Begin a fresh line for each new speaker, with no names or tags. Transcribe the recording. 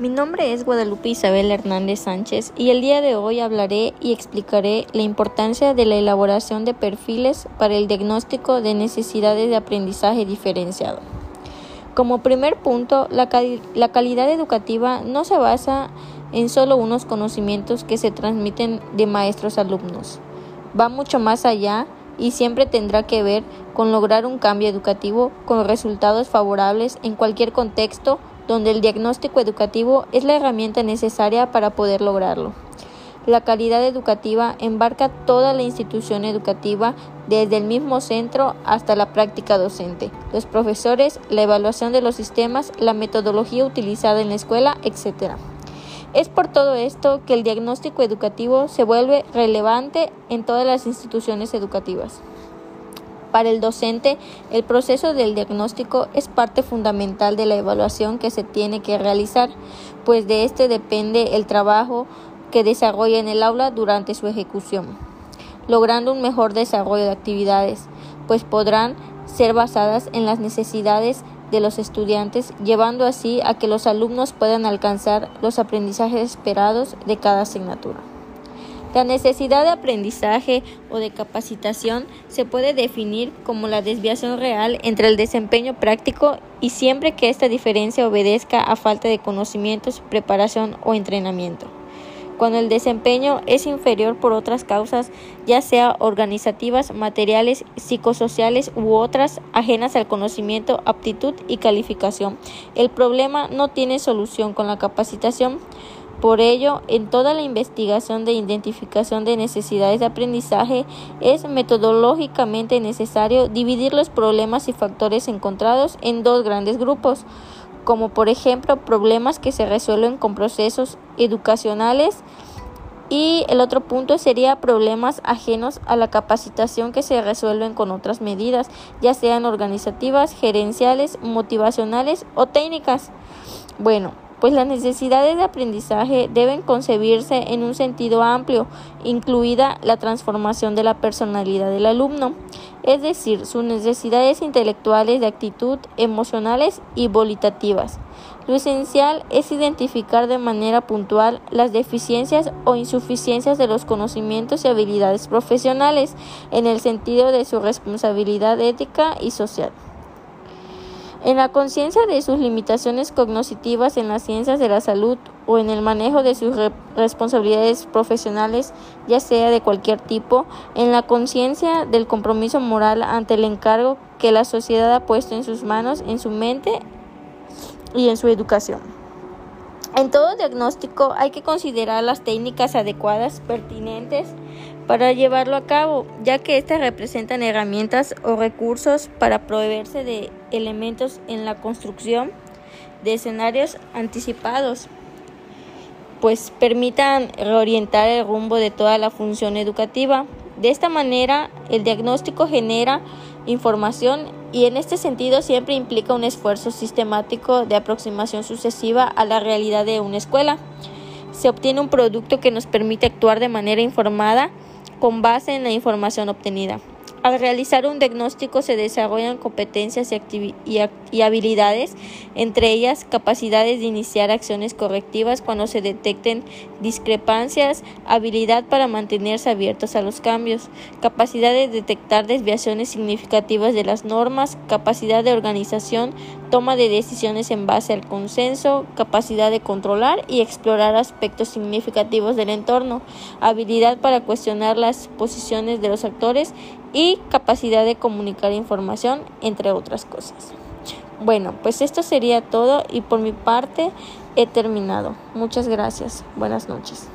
Mi nombre es Guadalupe Isabel Hernández Sánchez y el día de hoy hablaré y explicaré la importancia de la elaboración de perfiles para el diagnóstico de necesidades de aprendizaje diferenciado. Como primer punto, la, calidad educativa no se basa en solo unos conocimientos que se transmiten de maestros a alumnos. Va mucho más allá y siempre tendrá que ver con lograr un cambio educativo con resultados favorables en cualquier contexto donde el diagnóstico educativo es la herramienta necesaria para poder lograrlo. La calidad educativa embarca toda la institución educativa, desde el mismo centro hasta la práctica docente, los profesores, la evaluación de los sistemas, la metodología utilizada en la escuela, etc. Es por todo esto que el diagnóstico educativo se vuelve relevante en todas las instituciones educativas. Para el docente, el proceso del diagnóstico es parte fundamental de la evaluación que se tiene que realizar, pues de este depende el trabajo que desarrolla en el aula durante su ejecución, logrando un mejor desarrollo de actividades, pues podrán ser basadas en las necesidades de los estudiantes, llevando así a que los alumnos puedan alcanzar los aprendizajes esperados de cada asignatura. La necesidad de aprendizaje o de capacitación se puede definir como la desviación real entre el desempeño práctico y siempre que esta diferencia obedezca a falta de conocimientos, preparación o entrenamiento. Cuando el desempeño es inferior por otras causas, ya sea organizativas, materiales, psicosociales u otras ajenas al conocimiento, aptitud y calificación, el problema no tiene solución con la capacitación por ello, en toda la investigación de identificación de necesidades de aprendizaje es metodológicamente necesario dividir los problemas y factores encontrados en dos grandes grupos, como por ejemplo problemas que se resuelven con procesos educacionales y el otro punto sería problemas ajenos a la capacitación que se resuelven con otras medidas, ya sean organizativas, gerenciales, motivacionales o técnicas. Bueno, pues las necesidades de aprendizaje deben concebirse en un sentido amplio, incluida la transformación de la personalidad del alumno, es decir, sus necesidades intelectuales de actitud, emocionales y volitativas. Lo esencial es identificar de manera puntual las deficiencias o insuficiencias de los conocimientos y habilidades profesionales en el sentido de su responsabilidad ética y social. En la conciencia de sus limitaciones cognitivas en las ciencias de la salud o en el manejo de sus responsabilidades profesionales, ya sea de cualquier tipo, en la conciencia del compromiso moral ante el encargo que la sociedad ha puesto en sus manos, en su mente y en su educación. En todo diagnóstico hay que considerar las técnicas adecuadas, pertinentes, para llevarlo a cabo, ya que éstas representan herramientas o recursos para proveerse de elementos en la construcción de escenarios anticipados, pues permitan reorientar el rumbo de toda la función educativa. De esta manera, el diagnóstico genera información y en este sentido siempre implica un esfuerzo sistemático de aproximación sucesiva a la realidad de una escuela. Se obtiene un producto que nos permite actuar de manera informada con base en la información obtenida. Al realizar un diagnóstico se desarrollan competencias y, habilidades, entre ellas capacidades de iniciar acciones correctivas cuando se detecten discrepancias, habilidad para mantenerse abiertos a los cambios, capacidad de detectar desviaciones significativas de las normas, capacidad de organización, toma de decisiones en base al consenso, capacidad de controlar y explorar aspectos significativos del entorno, habilidad para cuestionar las posiciones de los actores y capacidad de comunicar información, entre otras cosas. Bueno, pues esto sería todo y por mi parte he terminado. Muchas gracias. Buenas noches.